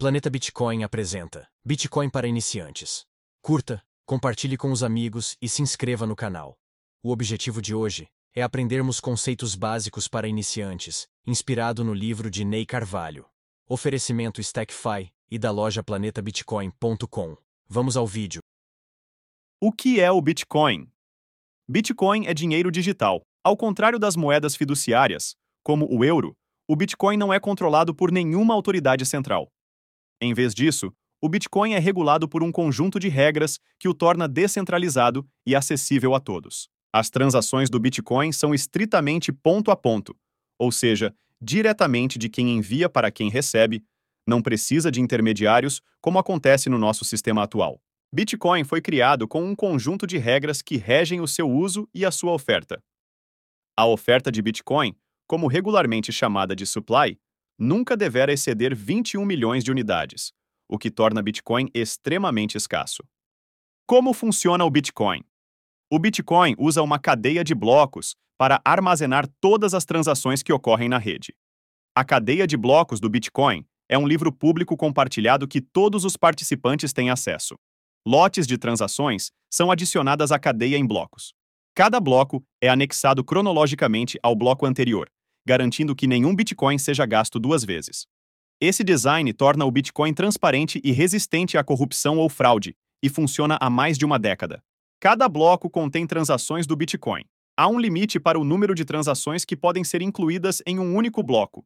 Planeta Bitcoin apresenta Bitcoin para iniciantes. Curta, compartilhe com os amigos e se inscreva no canal. O objetivo de hoje é aprendermos conceitos básicos para iniciantes, inspirado no livro de Ney Carvalho. Oferecimento StackFi e da loja planetabitcoin.com. Vamos ao vídeo. O que é o Bitcoin? Bitcoin é dinheiro digital. Ao contrário das moedas fiduciárias, como o euro, o Bitcoin não é controlado por nenhuma autoridade central. Em vez disso, o Bitcoin é regulado por um conjunto de regras que o torna descentralizado e acessível a todos. As transações do Bitcoin são estritamente ponto a ponto, ou seja, diretamente de quem envia para quem recebe, não precisa de intermediários, como acontece no nosso sistema atual. Bitcoin foi criado com um conjunto de regras que regem o seu uso e a sua oferta. A oferta de Bitcoin, como regularmente chamada de supply, nunca deverá exceder 21 milhões de unidades, o que torna Bitcoin extremamente escasso. Como funciona o Bitcoin? O Bitcoin usa uma cadeia de blocos para armazenar todas as transações que ocorrem na rede. A cadeia de blocos do Bitcoin é um livro público compartilhado que todos os participantes têm acesso. Lotes de transações são adicionadas à cadeia em blocos. Cada bloco é anexado cronologicamente ao bloco anterior, garantindo que nenhum Bitcoin seja gasto duas vezes. Esse design torna o Bitcoin transparente e resistente à corrupção ou fraude, e funciona há mais de uma década. Cada bloco contém transações do Bitcoin. Há um limite para o número de transações que podem ser incluídas em um único bloco.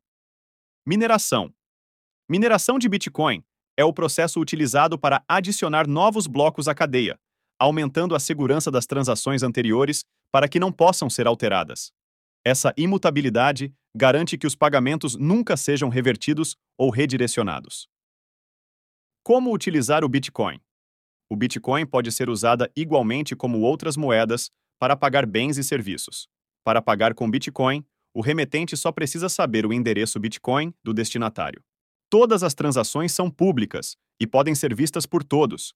Mineração. Mineração de Bitcoin é o processo utilizado para adicionar novos blocos à cadeia, aumentando a segurança das transações anteriores para que não possam ser alteradas. Essa imutabilidade garante que os pagamentos nunca sejam revertidos ou redirecionados. Como utilizar o Bitcoin? O Bitcoin pode ser usada igualmente como outras moedas para pagar bens e serviços. Para pagar com Bitcoin, o remetente só precisa saber o endereço Bitcoin do destinatário. Todas as transações são públicas e podem ser vistas por todos.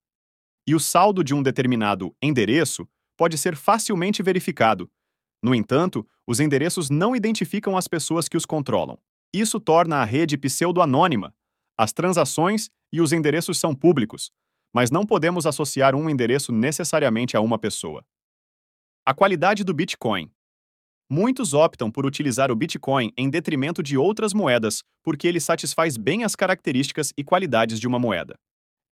E o saldo de um determinado endereço pode ser facilmente verificado, no entanto, os endereços não identificam as pessoas que os controlam. Isso torna a rede pseudo-anônima. As transações e os endereços são públicos, mas não podemos associar um endereço necessariamente a uma pessoa. A qualidade do Bitcoin. Muitos optam por utilizar o Bitcoin em detrimento de outras moedas porque ele satisfaz bem as características e qualidades de uma moeda.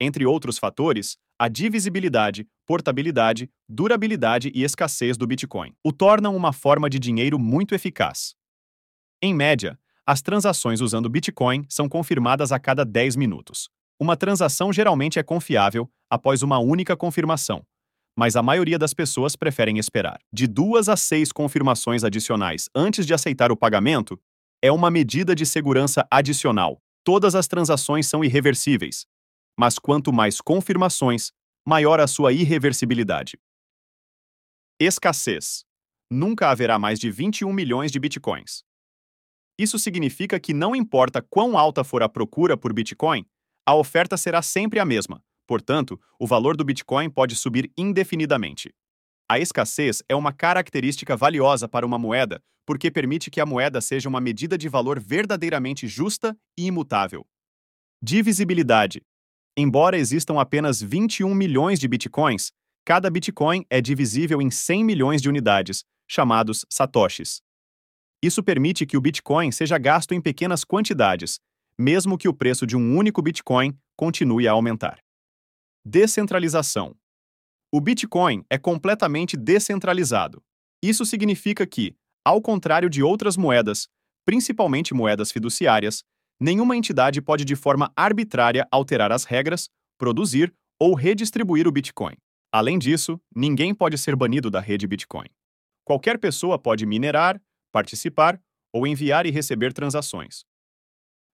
Entre outros fatores, a divisibilidade, portabilidade, durabilidade e escassez do Bitcoin o tornam uma forma de dinheiro muito eficaz. Em média, as transações usando Bitcoin são confirmadas a cada 10 minutos. Uma transação geralmente é confiável após uma única confirmação, mas a maioria das pessoas preferem esperar. De duas a seis confirmações adicionais antes de aceitar o pagamento é uma medida de segurança adicional. Todas as transações são irreversíveis, mas quanto mais confirmações, maior a sua irreversibilidade. Escassez. Nunca haverá mais de 21 milhões de bitcoins. Isso significa que não importa quão alta for a procura por Bitcoin, a oferta será sempre a mesma. Portanto, o valor do Bitcoin pode subir indefinidamente. A escassez é uma característica valiosa para uma moeda porque permite que a moeda seja uma medida de valor verdadeiramente justa e imutável. Divisibilidade. Embora existam apenas 21 milhões de bitcoins, cada bitcoin é divisível em 100 milhões de unidades, chamados satoshis. Isso permite que o bitcoin seja gasto em pequenas quantidades, mesmo que o preço de um único bitcoin continue a aumentar. Descentralização. O bitcoin é completamente descentralizado. Isso significa que, ao contrário de outras moedas, principalmente moedas fiduciárias, nenhuma entidade pode de forma arbitrária alterar as regras, produzir ou redistribuir o Bitcoin. Além disso, ninguém pode ser banido da rede Bitcoin. Qualquer pessoa pode minerar, participar ou enviar e receber transações.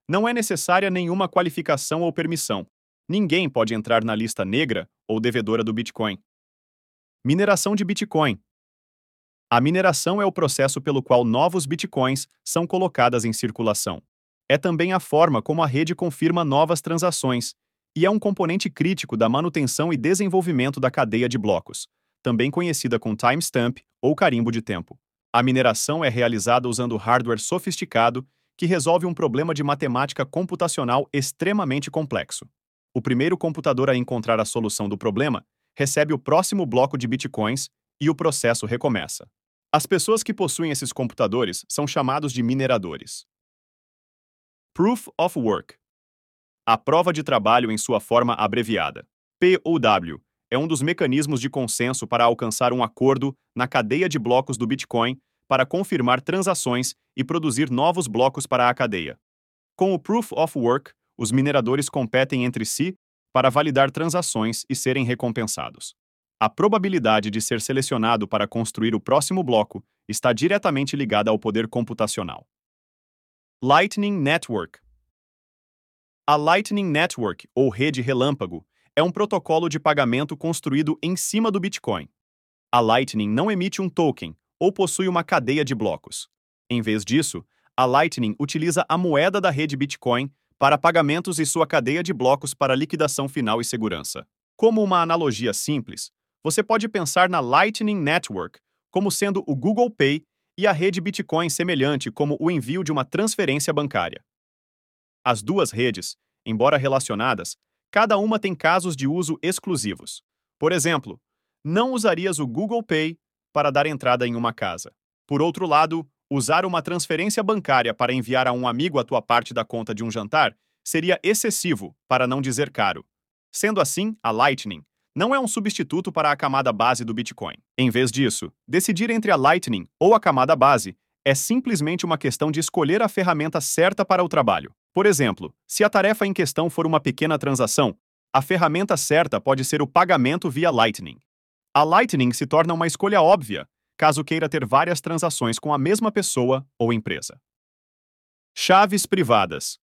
Não é necessária nenhuma qualificação ou permissão. Ninguém pode entrar na lista negra ou devedora do Bitcoin. Mineração de Bitcoin. A mineração é o processo pelo qual novos bitcoins são colocadas em circulação é também a forma como a rede confirma novas transações, e é um componente crítico da manutenção e desenvolvimento da cadeia de blocos, também conhecida com timestamp ou carimbo de tempo. A mineração é realizada usando hardware sofisticado que resolve um problema de matemática computacional extremamente complexo. O primeiro computador a encontrar a solução do problema recebe o próximo bloco de bitcoins e o processo recomeça. As pessoas que possuem esses computadores são chamados de mineradores. Proof of Work A prova de trabalho em sua forma abreviada. POW é um dos mecanismos de consenso para alcançar um acordo na cadeia de blocos do Bitcoin para confirmar transações e produzir novos blocos para a cadeia. Com o Proof of Work, os mineradores competem entre si para validar transações e serem recompensados. A probabilidade de ser selecionado para construir o próximo bloco está diretamente ligada ao poder computacional. Lightning Network A Lightning Network, ou rede relâmpago, é um protocolo de pagamento construído em cima do Bitcoin. A Lightning não emite um token, ou possui uma cadeia de blocos. Em vez disso, a Lightning utiliza a moeda da rede Bitcoin para pagamentos e sua cadeia de blocos para liquidação final e segurança. Como uma analogia simples, você pode pensar na Lightning Network como sendo o Google Pay e a rede Bitcoin semelhante como o envio de uma transferência bancária. As duas redes, embora relacionadas, cada uma tem casos de uso exclusivos. Por exemplo, não usarias o Google Pay para dar entrada em uma casa. Por outro lado, usar uma transferência bancária para enviar a um amigo a tua parte da conta de um jantar seria excessivo, para não dizer caro. Sendo assim, a Lightning não é um substituto para a camada base do Bitcoin. Em vez disso, decidir entre a Lightning ou a camada base é simplesmente uma questão de escolher a ferramenta certa para o trabalho. Por exemplo, se a tarefa em questão for uma pequena transação, a ferramenta certa pode ser o pagamento via Lightning. A Lightning se torna uma escolha óbvia, caso queira ter várias transações com a mesma pessoa ou empresa. Chaves privadas.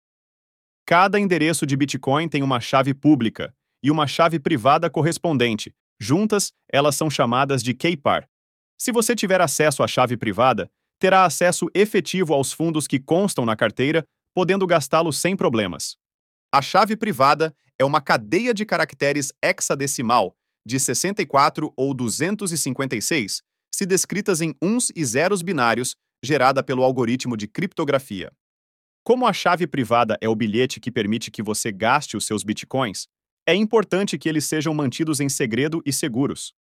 Cada endereço de Bitcoin tem uma chave pública e uma chave privada correspondente. Juntas, elas são chamadas de KPAR. Se você tiver acesso à chave privada, terá acesso efetivo aos fundos que constam na carteira, podendo gastá-los sem problemas. A chave privada é uma cadeia de caracteres hexadecimal de 64 ou 256, se descritas em uns e zeros binários, gerada pelo algoritmo de criptografia. Como a chave privada é o bilhete que permite que você gaste os seus bitcoins, é importante que eles sejam mantidos em segredo e seguros.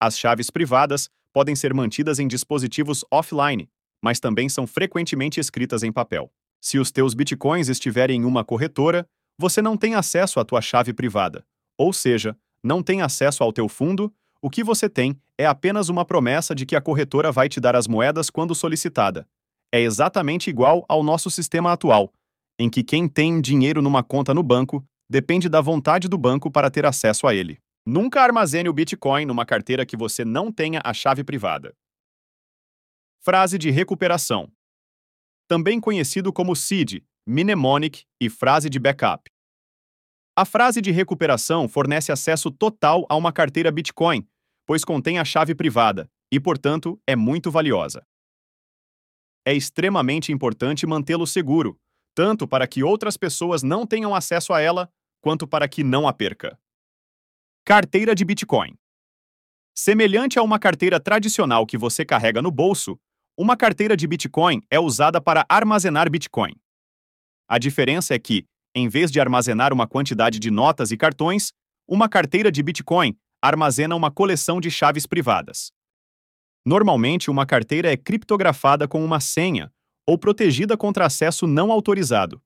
As chaves privadas podem ser mantidas em dispositivos offline, mas também são frequentemente escritas em papel. Se os teus bitcoins estiverem em uma corretora, você não tem acesso à tua chave privada, ou seja, não tem acesso ao teu fundo, o que você tem é apenas uma promessa de que a corretora vai te dar as moedas quando solicitada. É exatamente igual ao nosso sistema atual, em que quem tem dinheiro numa conta no banco depende da vontade do banco para ter acesso a ele. Nunca armazene o Bitcoin numa carteira que você não tenha a chave privada. Frase de recuperação. Também conhecido como seed, mnemonic e frase de backup. A frase de recuperação fornece acesso total a uma carteira Bitcoin, pois contém a chave privada e, portanto, é muito valiosa. É extremamente importante mantê-lo seguro, tanto para que outras pessoas não tenham acesso a ela, quanto para que não a perca. Carteira de Bitcoin. Semelhante a uma carteira tradicional que você carrega no bolso, uma carteira de Bitcoin é usada para armazenar Bitcoin. A diferença é que, em vez de armazenar uma quantidade de notas e cartões, uma carteira de Bitcoin armazena uma coleção de chaves privadas. Normalmente, uma carteira é criptografada com uma senha ou protegida contra acesso não autorizado.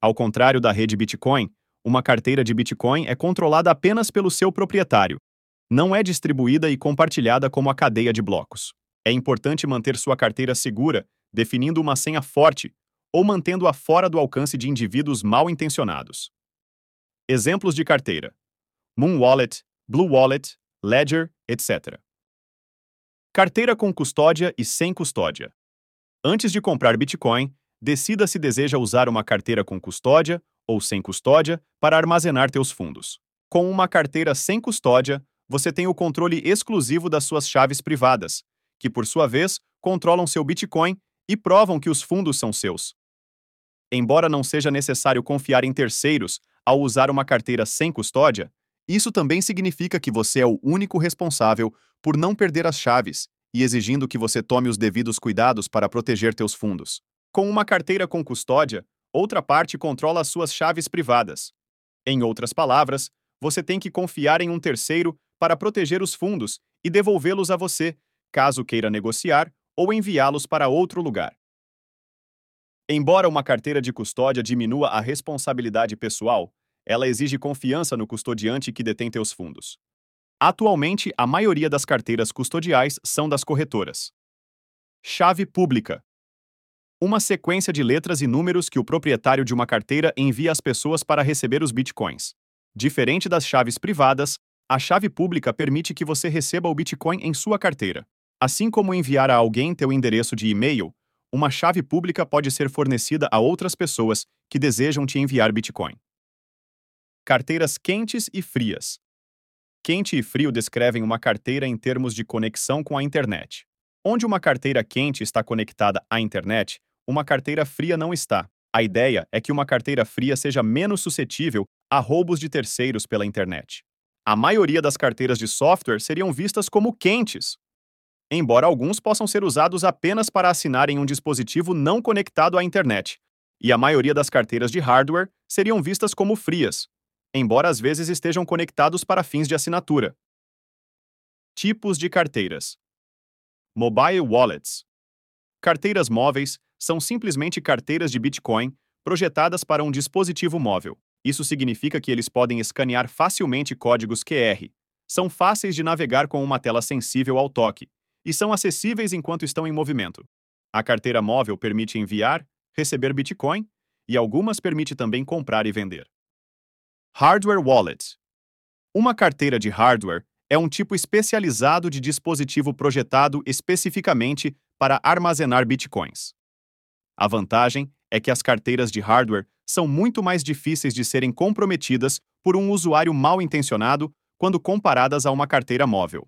Ao contrário da rede Bitcoin, uma carteira de Bitcoin é controlada apenas pelo seu proprietário. Não é distribuída e compartilhada como a cadeia de blocos. É importante manter sua carteira segura, definindo uma senha forte ou mantendo-a fora do alcance de indivíduos mal intencionados. Exemplos de carteira: Moon Wallet, Blue Wallet, Ledger, etc. Carteira com custódia e sem custódia. Antes de comprar Bitcoin, decida se deseja usar uma carteira com custódia ou sem custódia para armazenar teus fundos. Com uma carteira sem custódia, você tem o controle exclusivo das suas chaves privadas, que por sua vez controlam seu Bitcoin e provam que os fundos são seus. Embora não seja necessário confiar em terceiros ao usar uma carteira sem custódia, isso também significa que você é o único responsável por não perder as chaves e exigindo que você tome os devidos cuidados para proteger teus fundos. Com uma carteira com custódia, outra parte controla as suas chaves privadas. Em outras palavras, você tem que confiar em um terceiro para proteger os fundos e devolvê-los a você, caso queira negociar ou enviá-los para outro lugar. Embora uma carteira de custódia diminua a responsabilidade pessoal, ela exige confiança no custodiante que detém teus fundos. Atualmente, a maioria das carteiras custodiais são das corretoras. Chave pública. Uma sequência de letras e números que o proprietário de uma carteira envia às pessoas para receber os bitcoins. Diferente das chaves privadas, a chave pública permite que você receba o bitcoin em sua carteira. Assim como enviar a alguém teu endereço de e-mail, uma chave pública pode ser fornecida a outras pessoas que desejam te enviar Bitcoin. Carteiras quentes e frias. Quente e frio descrevem uma carteira em termos de conexão com a internet. Onde uma carteira quente está conectada à internet, uma carteira fria não está. A ideia é que uma carteira fria seja menos suscetível a roubos de terceiros pela internet. A maioria das carteiras de software seriam vistas como quentes, embora alguns possam ser usados apenas para assinar em um dispositivo não conectado à internet, e a maioria das carteiras de hardware seriam vistas como frias, embora às vezes estejam conectados para fins de assinatura. Tipos de carteiras: Mobile Wallets. Carteiras móveis são simplesmente carteiras de Bitcoin projetadas para um dispositivo móvel. Isso significa que eles podem escanear facilmente códigos QR. São fáceis de navegar com uma tela sensível ao toque e são acessíveis enquanto estão em movimento. A carteira móvel permite enviar, receber Bitcoin e algumas permite também comprar e vender. Hardware Wallet Uma carteira de hardware é um tipo especializado de dispositivo projetado especificamente para armazenar bitcoins. A vantagem é que as carteiras de hardware são muito mais difíceis de serem comprometidas por um usuário mal intencionado quando comparadas a uma carteira móvel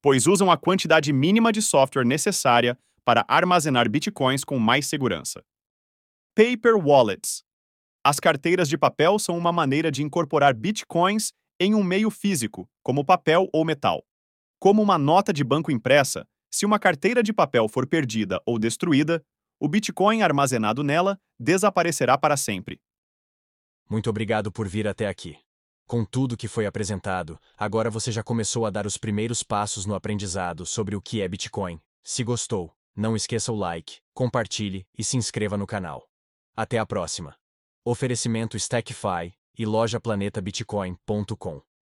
pois usam a quantidade mínima de software necessária para armazenar bitcoins com mais segurança. Paper Wallets As carteiras de papel são uma maneira de incorporar bitcoins em um meio físico, como papel ou metal. Como uma nota de banco impressa, se uma carteira de papel for perdida ou destruída, o Bitcoin armazenado nela desaparecerá para sempre. Muito obrigado por vir até aqui. Com tudo que foi apresentado, agora você já começou a dar os primeiros passos no aprendizado sobre o que é Bitcoin. Se gostou, não esqueça o like, compartilhe e se inscreva no canal. Até a próxima. Oferecimento Stackify e loja planetabitcoin.com.